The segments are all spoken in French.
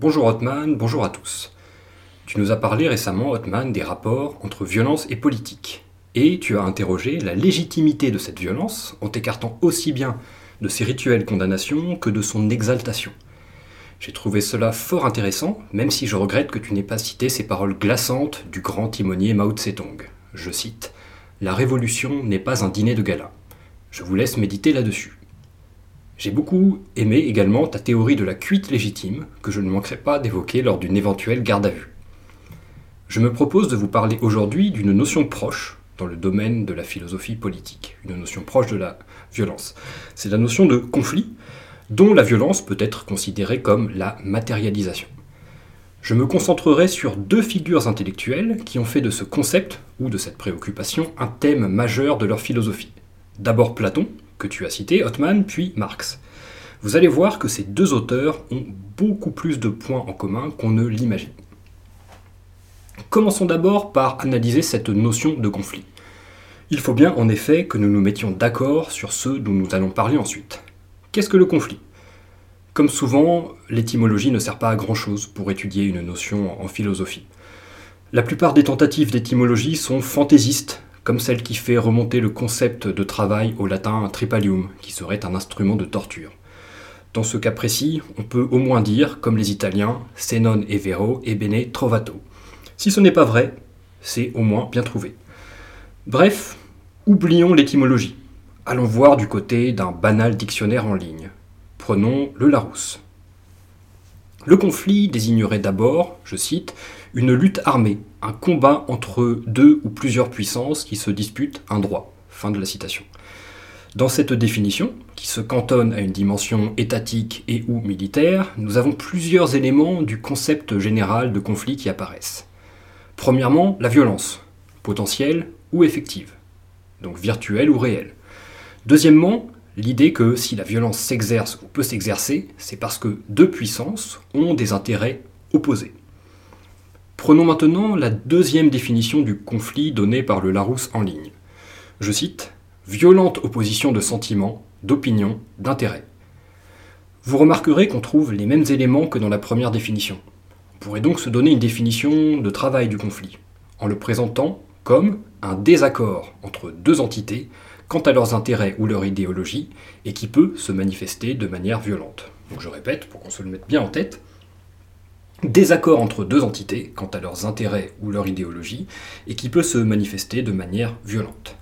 Bonjour Hotman, bonjour à tous. Tu nous as parlé récemment, Hotman, des rapports entre violence et politique. Et tu as interrogé la légitimité de cette violence en t'écartant aussi bien de ses rituels condamnations que de son exaltation. J'ai trouvé cela fort intéressant, même si je regrette que tu n'aies pas cité ces paroles glaçantes du grand timonier Mao Tse-tung. Je cite La révolution n'est pas un dîner de gala. Je vous laisse méditer là-dessus. J'ai beaucoup aimé également ta théorie de la cuite légitime, que je ne manquerai pas d'évoquer lors d'une éventuelle garde à vue. Je me propose de vous parler aujourd'hui d'une notion proche dans le domaine de la philosophie politique, une notion proche de la violence. C'est la notion de conflit, dont la violence peut être considérée comme la matérialisation. Je me concentrerai sur deux figures intellectuelles qui ont fait de ce concept, ou de cette préoccupation, un thème majeur de leur philosophie. D'abord Platon, que tu as cité, Othman, puis Marx. Vous allez voir que ces deux auteurs ont beaucoup plus de points en commun qu'on ne l'imagine. Commençons d'abord par analyser cette notion de conflit. Il faut bien en effet que nous nous mettions d'accord sur ce dont nous allons parler ensuite. Qu'est-ce que le conflit? Comme souvent, l'étymologie ne sert pas à grand-chose pour étudier une notion en philosophie. La plupart des tentatives d'étymologie sont fantaisistes, comme celle qui fait remonter le concept de travail au latin tripalium, qui serait un instrument de torture. Dans ce cas précis, on peut au moins dire, comme les Italiens, se non è vero e bene trovato. Si ce n'est pas vrai, c'est au moins bien trouvé. Bref, oublions l'étymologie. Allons voir du côté d'un banal dictionnaire en ligne. Prenons le Larousse. Le conflit désignerait d'abord, je cite, une lutte armée, un combat entre deux ou plusieurs puissances qui se disputent un droit. Fin de la citation. Dans cette définition, qui se cantonne à une dimension étatique et ou militaire, nous avons plusieurs éléments du concept général de conflit qui apparaissent. Premièrement, la violence, potentielle ou effective, donc virtuelle ou réelle. Deuxièmement, l'idée que si la violence s'exerce ou peut s'exercer, c'est parce que deux puissances ont des intérêts opposés. Prenons maintenant la deuxième définition du conflit donnée par le Larousse en ligne. Je cite Violente opposition de sentiments, d'opinions, d'intérêts. Vous remarquerez qu'on trouve les mêmes éléments que dans la première définition. On pourrait donc se donner une définition de travail du conflit, en le présentant comme un désaccord entre deux entités quant à leurs intérêts ou leur idéologie, et qui peut se manifester de manière violente. Donc je répète, pour qu'on se le mette bien en tête, désaccord entre deux entités quant à leurs intérêts ou leur idéologie, et qui peut se manifester de manière violente.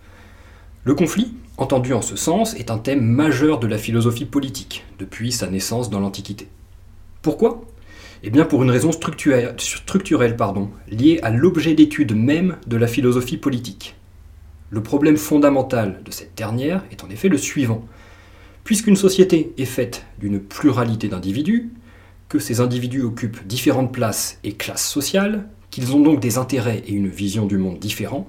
Le conflit, entendu en ce sens, est un thème majeur de la philosophie politique, depuis sa naissance dans l'Antiquité. Pourquoi? Eh bien pour une raison structurelle, pardon, liée à l'objet d'étude même de la philosophie politique. Le problème fondamental de cette dernière est en effet le suivant. Puisqu'une société est faite d'une pluralité d'individus, que ces individus occupent différentes places et classes sociales, qu'ils ont donc des intérêts et une vision du monde différents,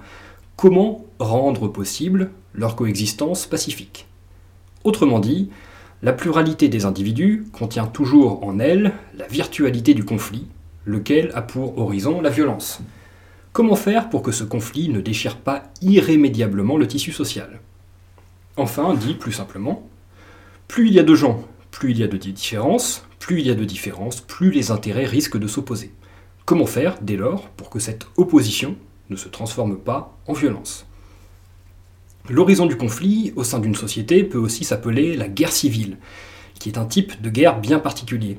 comment rendre possible leur coexistence pacifique? Autrement dit, la pluralité des individus contient toujours en elle la virtualité du conflit, lequel a pour horizon la violence. Comment faire pour que ce conflit ne déchire pas irrémédiablement le tissu social? Enfin, dit plus simplement, plus il y a de gens, plus il y a de différences, plus il y a de différences, plus les intérêts risquent de s'opposer. Comment faire, dès lors, pour que cette opposition ne se transforme pas en violence? L'horizon du conflit au sein d'une société peut aussi s'appeler la guerre civile, qui est un type de guerre bien particulier.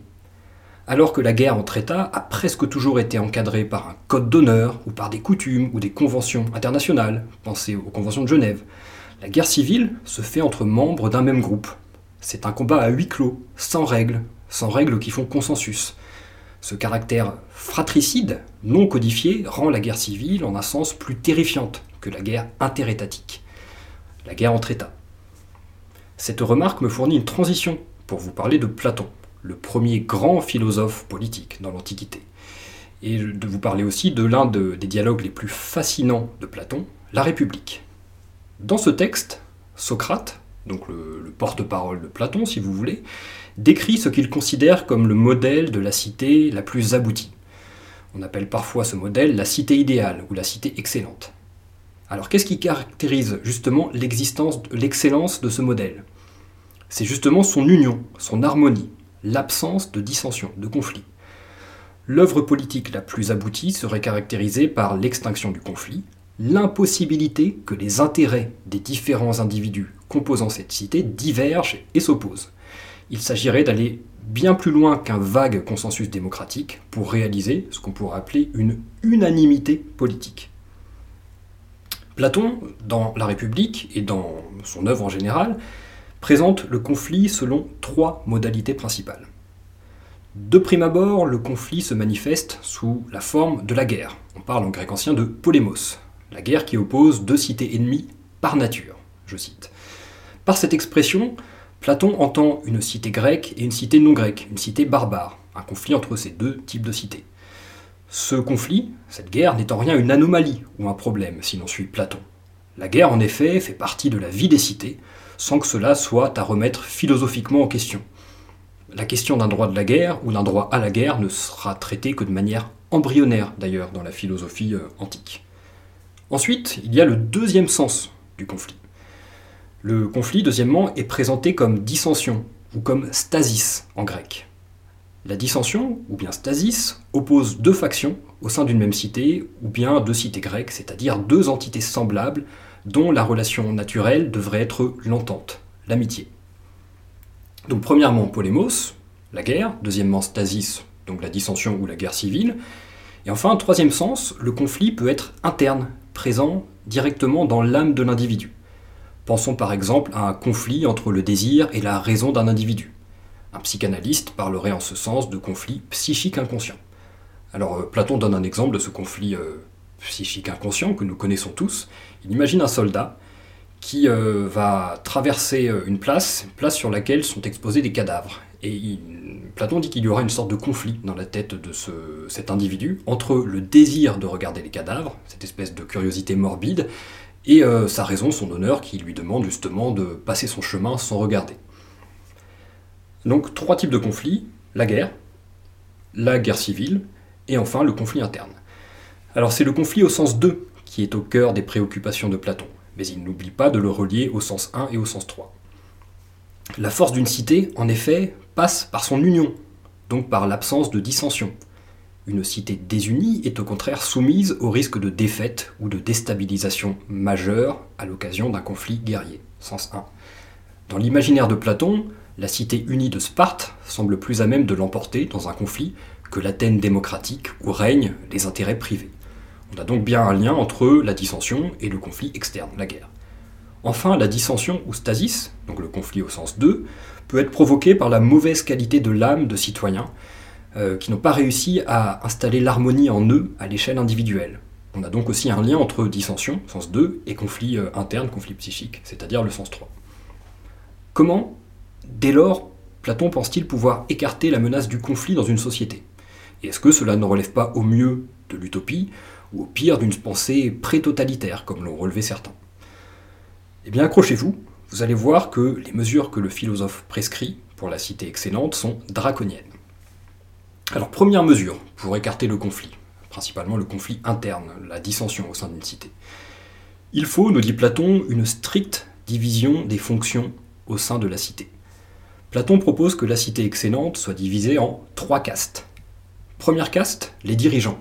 Alors que la guerre entre États a presque toujours été encadrée par un code d'honneur ou par des coutumes ou des conventions internationales, pensez aux conventions de Genève, la guerre civile se fait entre membres d'un même groupe. C'est un combat à huis clos, sans règles, sans règles qui font consensus. Ce caractère fratricide, non codifié, rend la guerre civile en un sens plus terrifiante que la guerre interétatique, la guerre entre États. Cette remarque me fournit une transition pour vous parler de Platon, le premier grand philosophe politique dans l'Antiquité, et de vous parler aussi de l'un des dialogues les plus fascinants de Platon, la République. Dans ce texte, Socrate, donc le, le porte-parole de Platon si vous voulez, décrit ce qu'il considère comme le modèle de la cité la plus aboutie. On appelle parfois ce modèle la cité idéale ou la cité excellente. Alors qu'est-ce qui caractérise justement l'existence, l'excellence de ce modèle? C'est justement son union, son harmonie, l'absence de dissension, de conflit. l'œuvre politique la plus aboutie serait caractérisée par l'extinction du conflit, l'impossibilité que les intérêts des différents individus composant cette cité divergent et s'opposent. Il s'agirait d'aller bien plus loin qu'un vague consensus démocratique pour réaliser ce qu'on pourrait appeler une unanimité politique. Platon, dans La République et dans son œuvre en général, présente le conflit selon trois modalités principales. De prime abord, le conflit se manifeste sous la forme de la guerre. On parle en grec ancien de polémos, la guerre qui oppose deux cités ennemies par nature, je cite. Par cette expression, Platon entend une cité grecque et une cité non grecque, une cité barbare, un conflit entre ces deux types de cités. Ce conflit, cette guerre, n'est en rien une anomalie ou un problème si l'on suit Platon. La guerre, en effet, fait partie de la vie des cités, sans que cela soit à remettre philosophiquement en question. La question d'un droit de la guerre ou d'un droit à la guerre ne sera traitée que de manière embryonnaire d'ailleurs dans la philosophie euh, antique. Ensuite, il y a le deuxième sens du conflit. Le conflit, deuxièmement, est présenté comme dissension ou comme stasis en grec. La dissension, ou bien stasis, oppose deux factions au sein d'une même cité, ou bien deux cités grecques, c'est-à-dire deux entités semblables dont la relation naturelle devrait être l'entente, l'amitié. Donc premièrement, polémos, la guerre, deuxièmement, stasis, donc la dissension ou la guerre civile, et enfin, troisième sens, le conflit peut être interne, présent directement dans l'âme de l'individu. Pensons par exemple à un conflit entre le désir et la raison d'un individu. Un psychanalyste parlerait en ce sens de conflit psychique inconscient. Alors euh, Platon donne un exemple de ce conflit euh, psychique inconscient que nous connaissons tous. Il imagine un soldat qui euh, va traverser une place, place sur laquelle sont exposés des cadavres. Et Platon dit qu'il y aura une sorte de conflit dans la tête de cet individu entre le désir de regarder les cadavres, cette espèce de curiosité morbide, et euh, sa raison, son honneur, qui lui demande justement de passer son chemin sans regarder. Donc trois types de conflits, la guerre, la guerre civile, et enfin le conflit interne. Alors c'est le conflit au sens 2 qui est au cœur des préoccupations de Platon, mais il n'oublie pas de le relier au sens 1 et au sens 3. La force d'une cité, en effet, passe par son union, donc par l'absence de dissension, une cité désunie est au contraire soumise au risque de défaite ou de déstabilisation majeure à l'occasion d'un conflit guerrier. Sens 1. Dans l'imaginaire de Platon, la cité unie de Sparte semble plus à même de l'emporter dans un conflit que l'Athènes démocratique où règnent les intérêts privés. On a donc bien un lien entre la dissension et le conflit externe, la guerre. Enfin, la dissension ou stasis, donc le conflit au sens 2, peut être provoquée par la mauvaise qualité de l'âme de citoyens euh, qui n'ont pas réussi à installer l'harmonie en eux à l'échelle individuelle. On a donc aussi un lien entre dissension, sens 2, et conflit euh, interne, conflit psychique, c'est-à-dire le sens 3. Comment, dès lors, Platon pense-t-il pouvoir écarter la menace du conflit dans une société? Et est-ce que cela ne relève pas au mieux de l'utopie, ou au pire d'une pensée pré-totalitaire, comme l'ont relevé certains Eh bien, accrochez-vous, vous allez voir que les mesures que le philosophe prescrit pour la cité excellente sont draconiennes. Alors, première mesure pour écarter le conflit, principalement le conflit interne, la dissension au sein d'une cité. Il faut, nous dit Platon, une stricte division des fonctions au sein de la cité. Platon propose que la cité excellente soit divisée en trois castes. Première caste, les dirigeants.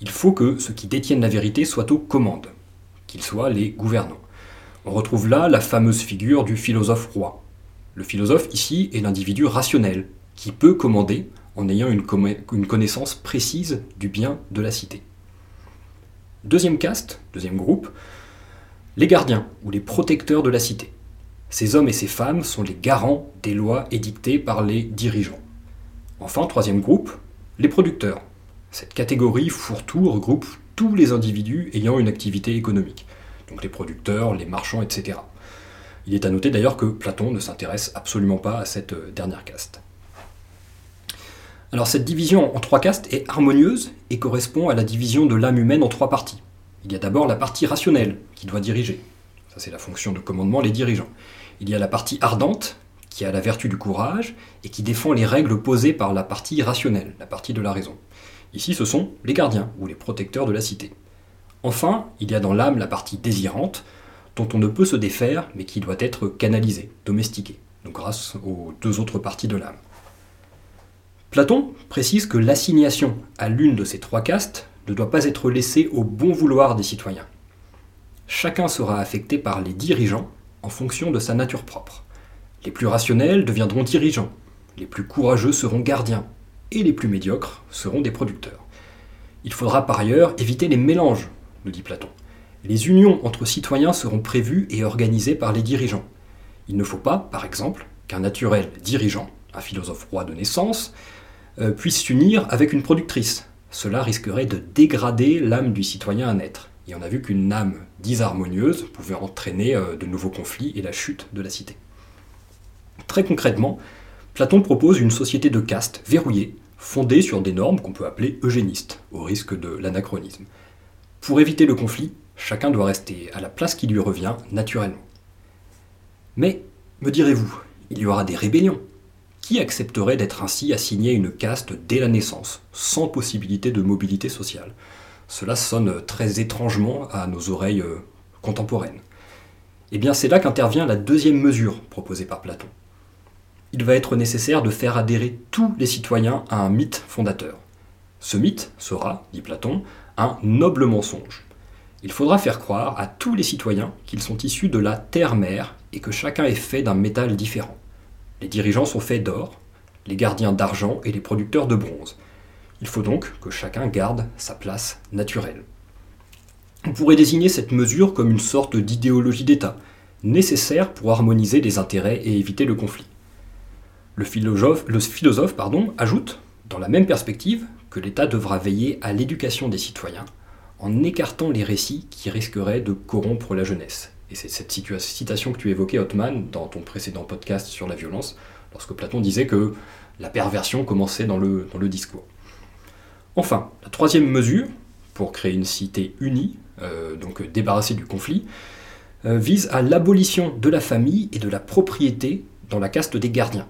Il faut que ceux qui détiennent la vérité soient aux commandes, qu'ils soient les gouvernants. On retrouve là la fameuse figure du philosophe roi. Le philosophe ici est l'individu rationnel, qui peut commander en ayant une, connaissance précise du bien de la cité. Deuxième caste, deuxième groupe, les gardiens ou les protecteurs de la cité. Ces hommes et ces femmes sont les garants des lois édictées par les dirigeants. Enfin, troisième groupe, les producteurs. Cette catégorie fourre-tout regroupe tous les individus ayant une activité économique, donc les producteurs, les marchands, etc. Il est à noter d'ailleurs que Platon ne s'intéresse absolument pas à cette euh, dernière caste. Alors cette division en trois castes est harmonieuse et correspond à la division de l'âme humaine en trois parties. Il y a d'abord la partie rationnelle qui doit diriger. Ça c'est la fonction de commandement, les dirigeants. Il y a la partie ardente qui a la vertu du courage et qui défend les règles posées par la partie rationnelle, la partie de la raison. Ici ce sont les gardiens ou les protecteurs de la cité. Enfin, il y a dans l'âme la partie désirante dont on ne peut se défaire mais qui doit être canalisée, domestiquée, grâce aux deux autres parties de l'âme. Platon précise que l'assignation à l'une de ces trois castes ne doit pas être laissée au bon vouloir des citoyens. Chacun sera affecté par les dirigeants en fonction de sa nature propre. Les plus rationnels deviendront dirigeants, les plus courageux seront gardiens, et les plus médiocres seront des producteurs. Il faudra par ailleurs éviter les mélanges, nous dit Platon. Les unions entre citoyens seront prévues et organisées par les dirigeants. Il ne faut pas, par exemple, qu'un naturel dirigeant, un philosophe roi de naissance, euh, puisse s'unir avec une productrice. Cela risquerait de dégrader l'âme du citoyen à naître. Et on a vu qu'une âme disharmonieuse pouvait entraîner euh, de nouveaux conflits et la chute de la cité. Très concrètement, Platon propose une société de caste verrouillée, fondée sur des normes qu'on peut appeler eugénistes, au risque de l'anachronisme. Pour éviter le conflit, chacun doit rester à la place qui lui revient naturellement. Mais, me direz-vous, il y aura des rébellions. Qui accepterait d'être ainsi assigné à une caste dès la naissance, sans possibilité de mobilité sociale? Cela sonne très étrangement à nos oreilles euh, contemporaines. Eh bien, c'est là qu'intervient la deuxième mesure proposée par Platon. Il va être nécessaire de faire adhérer tous les citoyens à un mythe fondateur. Ce mythe sera, dit Platon, un noble mensonge. Il faudra faire croire à tous les citoyens qu'ils sont issus de la terre-mère et que chacun est fait d'un métal différent. Les dirigeants sont faits d'or, les gardiens d'argent et les producteurs de bronze. Il faut donc que chacun garde sa place naturelle. On pourrait désigner cette mesure comme une sorte d'idéologie d'État, nécessaire pour harmoniser les intérêts et éviter le conflit. Le philosophe, pardon, ajoute, dans la même perspective, que l'État devra veiller à l'éducation des citoyens, en écartant les récits qui risqueraient de corrompre la jeunesse. Et c'est cette citation que tu évoquais, Othman, dans ton précédent podcast sur la violence, lorsque Platon disait que la perversion commençait dans le, dans le discours. Enfin, la troisième mesure, pour créer une cité unie, euh, donc débarrassée du conflit, euh, vise à l'abolition de la famille et de la propriété dans la caste des gardiens.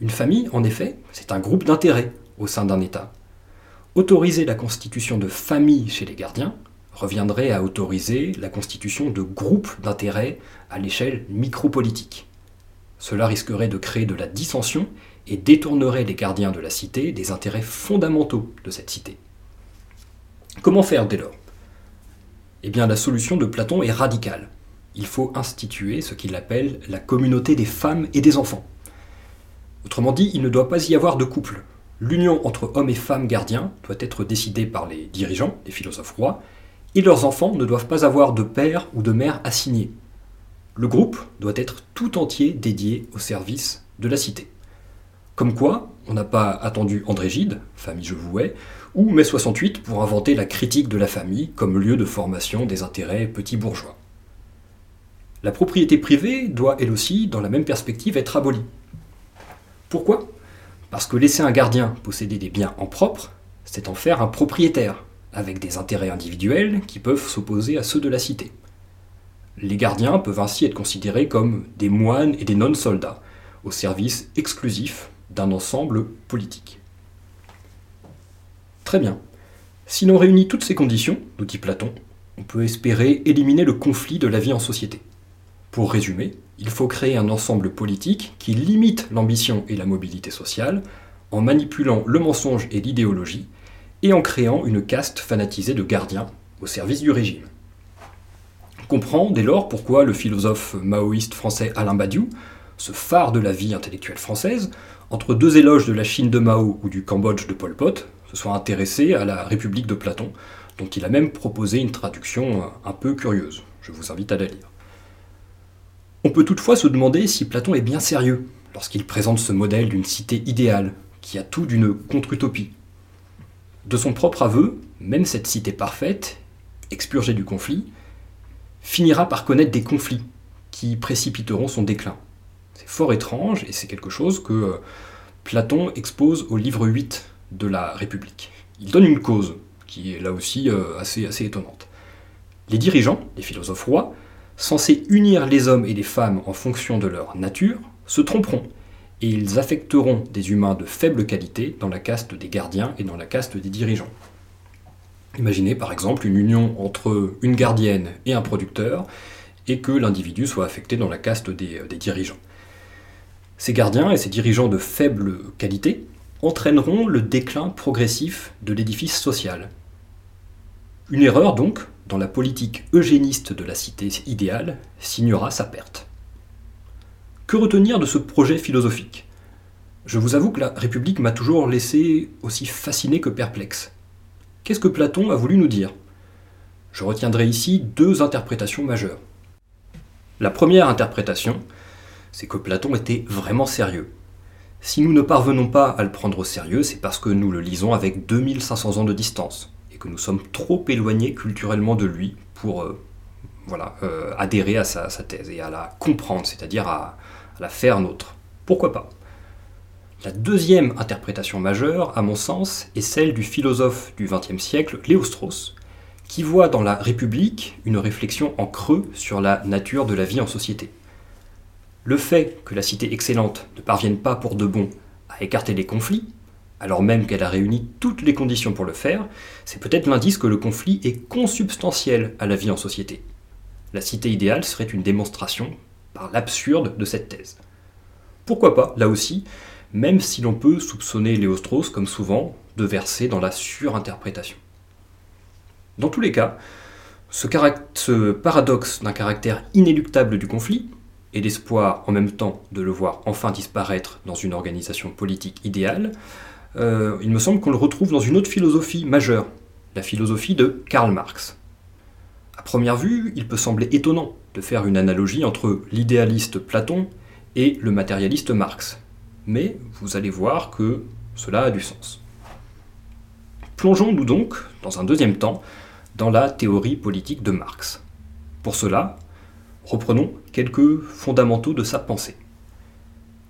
Une famille, en effet, c'est un groupe d'intérêts au sein d'un État, Autoriser la constitution de familles chez les gardiens reviendrait à autoriser la constitution de groupes d'intérêts à l'échelle micropolitique. Cela risquerait de créer de la dissension et détournerait les gardiens de la cité des intérêts fondamentaux de cette cité. Comment faire dès lors? Eh bien la solution de Platon est radicale. Il faut instituer ce qu'il appelle la communauté des femmes et des enfants. Autrement dit, il ne doit pas y avoir de couple, L'union entre hommes et femmes gardiens doit être décidée par les dirigeants, les philosophes rois, et leurs enfants ne doivent pas avoir de père ou de mère assigné. Le groupe doit être tout entier dédié au service de la cité. Comme quoi, on n'a pas attendu André Gide, famille je vouais, ou mai 68 pour inventer la critique de la famille comme lieu de formation des intérêts petits bourgeois. La propriété privée doit elle aussi, dans la même perspective, être abolie. Pourquoi? Parce que laisser un gardien posséder des biens en propre, c'est en faire un propriétaire, avec des intérêts individuels qui peuvent s'opposer à ceux de la cité. Les gardiens peuvent ainsi être considérés comme des moines et des non-soldats, au service exclusif d'un ensemble politique. Très bien. Si l'on réunit toutes ces conditions, nous dit Platon, on peut espérer éliminer le conflit de la vie en société. Pour résumer, il faut créer un ensemble politique qui limite l'ambition et la mobilité sociale en manipulant le mensonge et l'idéologie et en créant une caste fanatisée de gardiens au service du régime. On comprend dès lors pourquoi le philosophe maoïste français Alain Badiou, ce phare de la vie intellectuelle française, entre deux éloges de la Chine de Mao ou du Cambodge de Pol Pot, se soit intéressé à la République de Platon, dont il a même proposé une traduction un peu curieuse. Je vous invite à la lire. On peut toutefois se demander si Platon est bien sérieux lorsqu'il présente ce modèle d'une cité idéale, qui a tout d'une contre-utopie. De son propre aveu, même cette cité parfaite, expurgée du conflit, finira par connaître des conflits qui précipiteront son déclin. C'est fort étrange et c'est quelque chose que euh, Platon expose au livre 8 de la République. Il donne une cause qui est là aussi euh, assez, assez étonnante. Les dirigeants, les philosophes rois, censés unir les hommes et les femmes en fonction de leur nature, se tromperont, et ils affecteront des humains de faible qualité dans la caste des gardiens et dans la caste des dirigeants. Imaginez par exemple une union entre une gardienne et un producteur, et que l'individu soit affecté dans la caste des, des dirigeants. Ces gardiens et ces dirigeants de faible qualité entraîneront le déclin progressif de l'édifice social. Une erreur donc, dans la politique eugéniste de la cité idéale, signera sa perte. Que retenir de ce projet philosophique? Je vous avoue que la République m'a toujours laissé aussi fasciné que perplexe. Qu'est-ce que Platon a voulu nous dire? Je retiendrai ici deux interprétations majeures. La première interprétation, c'est que Platon était vraiment sérieux. Si nous ne parvenons pas à le prendre au sérieux, c'est parce que nous le lisons avec 2500 ans de distance et que nous sommes trop éloignés culturellement de lui pour euh, voilà, euh, adhérer à sa, thèse et à la comprendre, c'est-à-dire à, à la faire nôtre. Pourquoi pas? La deuxième interprétation majeure, à mon sens, est celle du philosophe du XXe siècle, Léo Strauss, qui voit dans la République une réflexion en creux sur la nature de la vie en société. Le fait que la cité excellente ne parvienne pas pour de bon à écarter les conflits, alors même qu'elle a réuni toutes les conditions pour le faire, c'est peut-être l'indice que le conflit est consubstantiel à la vie en société. La cité idéale serait une démonstration par l'absurde de cette thèse. Pourquoi pas, là aussi, même si l'on peut soupçonner Léo Strauss, comme souvent, de verser dans la surinterprétation. Dans tous les cas, ce, paradoxe d'un caractère inéluctable du conflit, et l'espoir en même temps de le voir enfin disparaître dans une organisation politique idéale, euh, il me semble qu'on le retrouve dans une autre philosophie majeure, la philosophie de Karl Marx. À première vue, il peut sembler étonnant de faire une analogie entre l'idéaliste Platon et le matérialiste Marx, mais vous allez voir que cela a du sens. Plongeons-nous donc, dans un deuxième temps, dans la théorie politique de Marx. Pour cela, reprenons quelques fondamentaux de sa pensée.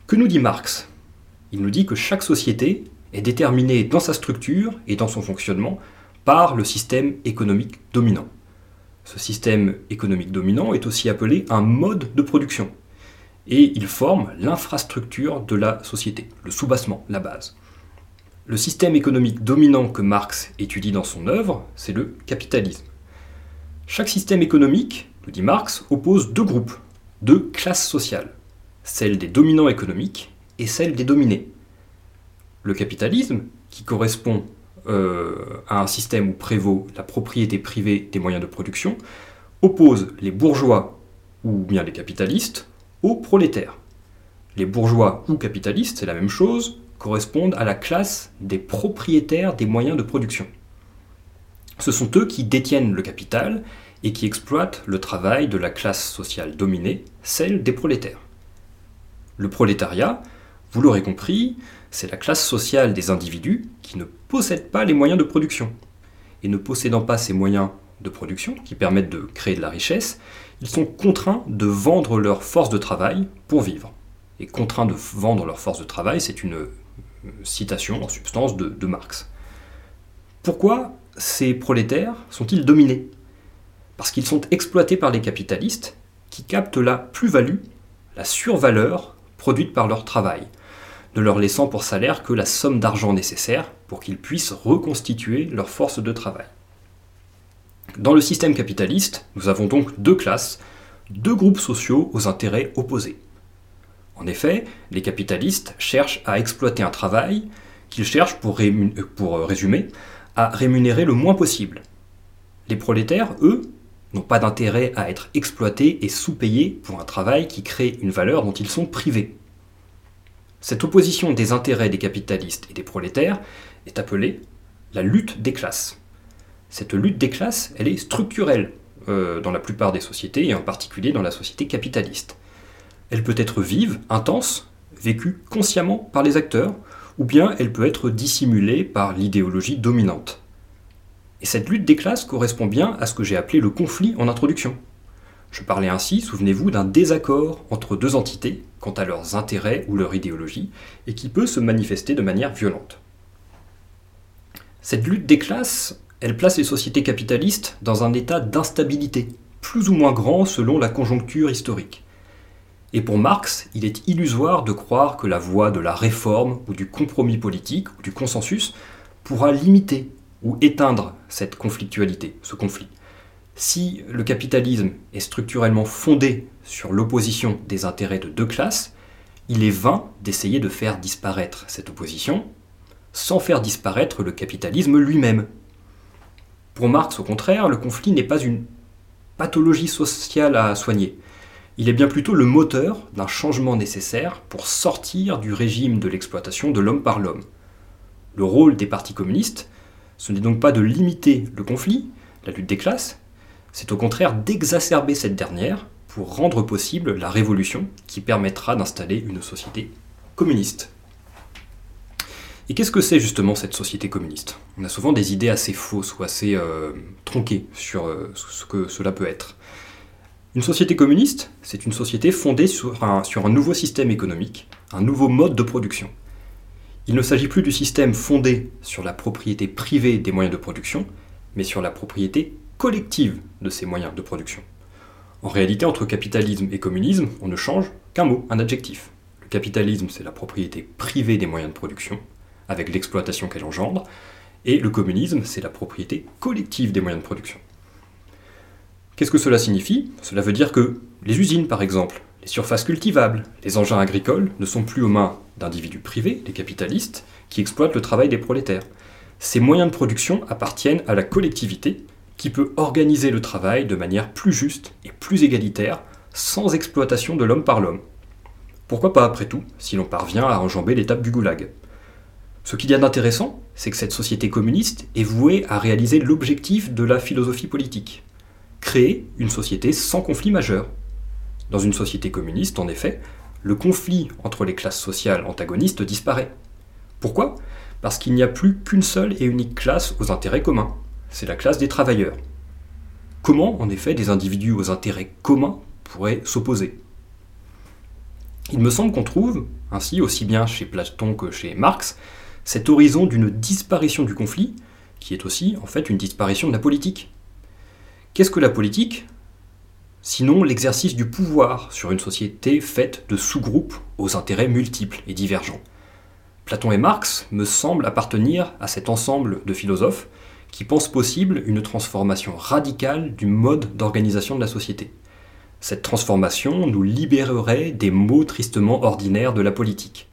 Que nous dit Marx? Il nous dit que chaque société est déterminée dans sa structure et dans son fonctionnement par le système économique dominant. Ce système économique dominant est aussi appelé un mode de production, et il forme l'infrastructure de la société, le soubassement, la base. Le système économique dominant que Marx étudie dans son œuvre, c'est le capitalisme. Chaque système économique, nous dit Marx, oppose deux groupes, deux classes sociales, celle des dominants économiques et celle des dominés. Le capitalisme, qui correspond euh, à un système où prévaut la propriété privée des moyens de production, oppose les bourgeois ou bien les capitalistes aux prolétaires. Les bourgeois ou capitalistes, c'est la même chose, correspondent à la classe des propriétaires des moyens de production. Ce sont eux qui détiennent le capital et qui exploitent le travail de la classe sociale dominée, celle des prolétaires. Le prolétariat, vous l'aurez compris, c'est la classe sociale des individus qui ne possèdent pas les moyens de production. Et ne possédant pas ces moyens de production qui permettent de créer de la richesse, ils sont contraints de vendre leur force de travail pour vivre. Et contraints de vendre leur force de travail, c'est une euh, citation en substance de, de Marx. Pourquoi ces prolétaires sont-ils dominés? Parce qu'ils sont exploités par les capitalistes qui captent la plus-value, la survaleur produite par leur travail, ne leur laissant pour salaire que la somme d'argent nécessaire pour qu'ils puissent reconstituer leur force de travail. Dans le système capitaliste, nous avons donc deux classes, deux groupes sociaux aux intérêts opposés. En effet, les capitalistes cherchent à exploiter un travail qu'ils cherchent, pour, pour euh, résumer, à rémunérer le moins possible. Les prolétaires, eux, n'ont pas d'intérêt à être exploités et sous-payés pour un travail qui crée une valeur dont ils sont privés. Cette opposition des intérêts des capitalistes et des prolétaires est appelée la lutte des classes cette lutte des classes, elle est structurelle euh, dans la plupart des sociétés, et en particulier dans la société capitaliste. Elle peut être vive, intense, vécue consciemment par les acteurs, ou bien elle peut être dissimulée par l'idéologie dominante. Et cette lutte des classes correspond bien à ce que j'ai appelé le conflit en introduction. Je parlais ainsi, souvenez-vous, d'un désaccord entre deux entités quant à leurs intérêts ou leur idéologie, et qui peut se manifester de manière violente. Cette lutte des classes, elle place les sociétés capitalistes dans un état d'instabilité, plus ou moins grand selon la conjoncture historique. Et pour Marx, il est illusoire de croire que la voie de la réforme ou du compromis politique ou du consensus pourra limiter ou éteindre cette conflictualité, ce conflit. Si le capitalisme est structurellement fondé sur l'opposition des intérêts de deux classes, il est vain d'essayer de faire disparaître cette opposition, sans faire disparaître le capitalisme lui-même. Pour Marx, au contraire, le conflit n'est pas une pathologie sociale à soigner. Il est bien plutôt le moteur d'un changement nécessaire pour sortir du régime de l'exploitation de l'homme par l'homme. Le rôle des partis communistes, ce n'est donc pas de limiter le conflit, la lutte des classes, c'est au contraire d'exacerber cette dernière pour rendre possible la révolution qui permettra d'installer une société communiste. Et qu'est-ce que c'est justement cette société communiste? On a souvent des idées assez fausses ou assez euh, tronquées sur euh, ce que cela peut être. Une société communiste, c'est une société fondée sur un, sur un nouveau système économique, un nouveau mode de production. Il ne s'agit plus du système fondé sur la propriété privée des moyens de production, mais sur la propriété collective de ces moyens de production. En réalité, entre capitalisme et communisme, on ne change qu'un mot, un adjectif. Le capitalisme, c'est la propriété privée des moyens de production, avec l'exploitation qu'elle engendre, et le communisme, c'est la propriété collective des moyens de production. Qu'est-ce que cela signifie? Cela veut dire que les usines, par exemple, les surfaces cultivables, les engins agricoles ne sont plus aux mains d'individus privés, les capitalistes, qui exploitent le travail des prolétaires. Ces moyens de production appartiennent à la collectivité, qui peut organiser le travail de manière plus juste et plus égalitaire, sans exploitation de l'homme par l'homme. Pourquoi pas après tout, si l'on parvient à enjamber l'étape du goulag? Ce qu'il y a d'intéressant, c'est que cette société communiste est vouée à réaliser l'objectif de la philosophie politique, créer une société sans conflit majeur. Dans une société communiste, en effet, le conflit entre les classes sociales antagonistes disparaît. Pourquoi? Parce qu'il n'y a plus qu'une seule et unique classe aux intérêts communs, c'est la classe des travailleurs. Comment, en effet, des individus aux intérêts communs pourraient s'opposer? Il me semble qu'on trouve, ainsi aussi bien chez Platon que chez Marx, cet horizon d'une disparition du conflit, qui est aussi en fait une disparition de la politique. Qu'est-ce que la politique? Sinon l'exercice du pouvoir sur une société faite de sous-groupes aux intérêts multiples et divergents. Platon et Marx me semblent appartenir à cet ensemble de philosophes qui pense possible une transformation radicale du mode d'organisation de la société. Cette transformation nous libérerait des maux tristement ordinaires de la politique.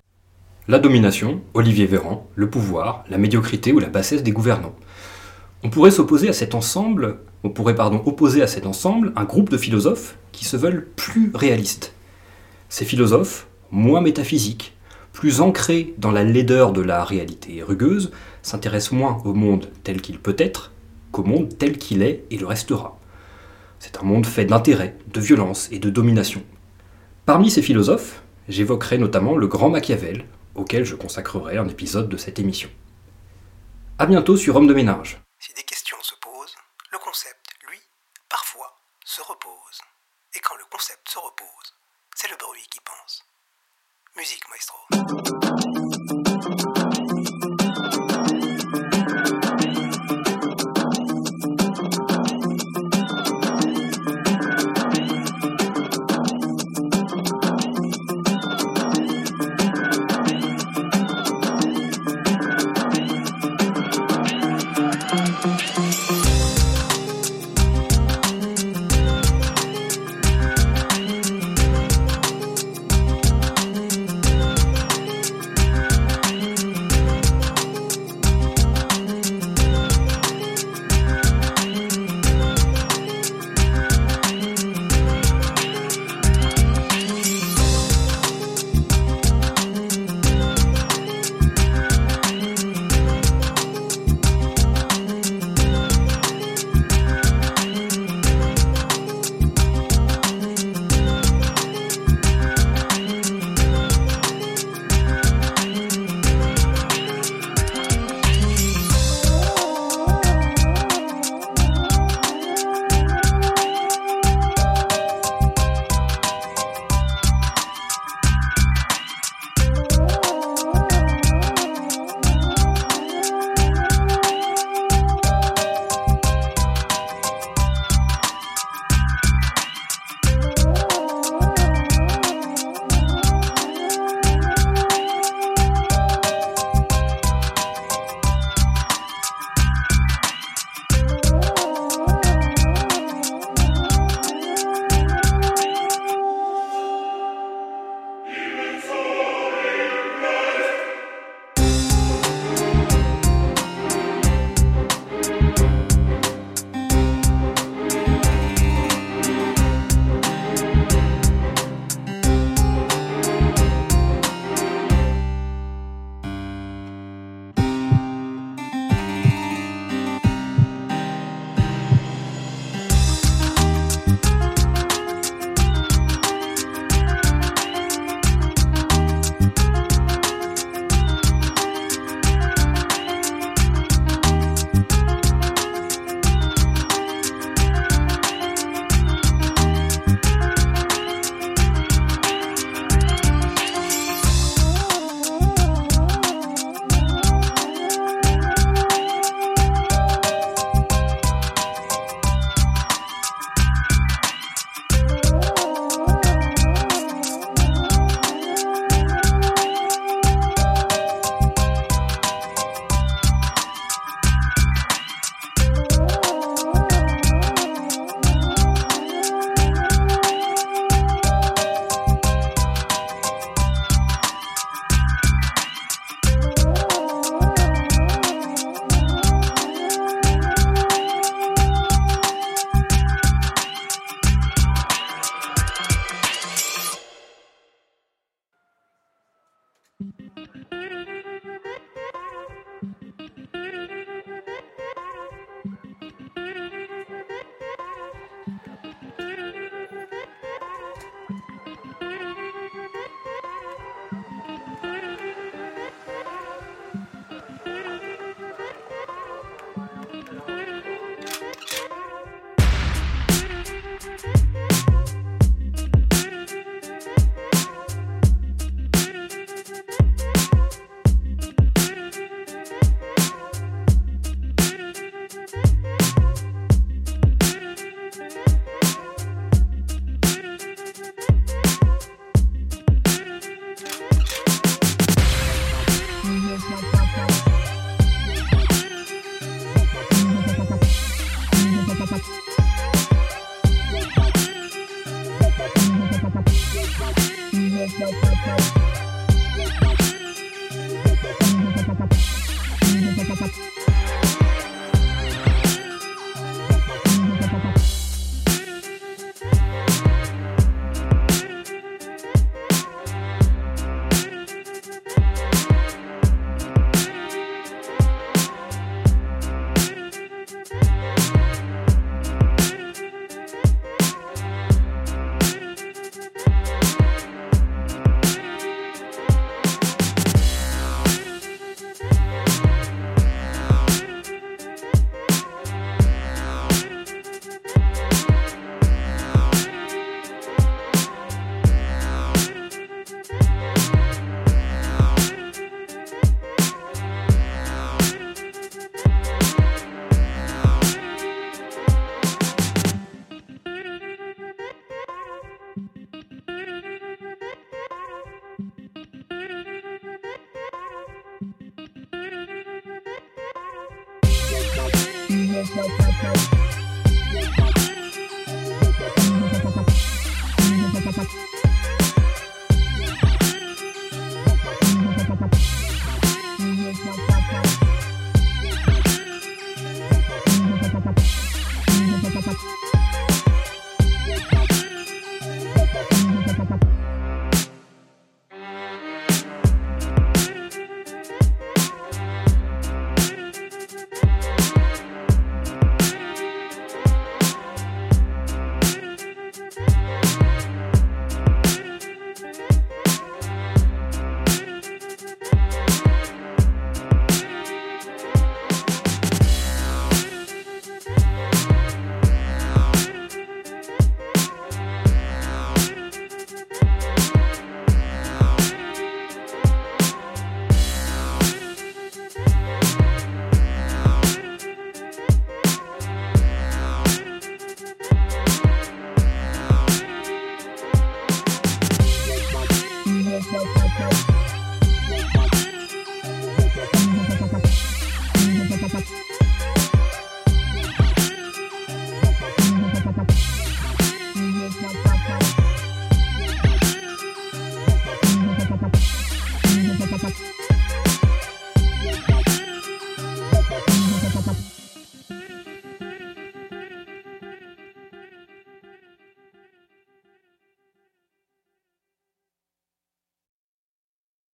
La domination, Olivier Véran, le pouvoir, la médiocrité ou la bassesse des gouvernants. On pourrait s'opposer à cet ensemble, on pourrait pardon, opposer à cet ensemble un groupe de philosophes qui se veulent plus réalistes. Ces philosophes, moins métaphysiques, plus ancrés dans la laideur de la réalité rugueuse, s'intéresse moins au monde tel qu'il peut être qu'au monde tel qu'il est et le restera. C'est un monde fait d'intérêt, de violence et de domination. Parmi ces philosophes, j'évoquerai notamment le grand Machiavel, auquel je consacrerai un épisode de cette émission. A bientôt sur Homme de ménage. Si des questions se posent, le concept, lui, parfois, se repose. Et quand le concept se repose, c'est le bruit qui pense. Musique, maestro.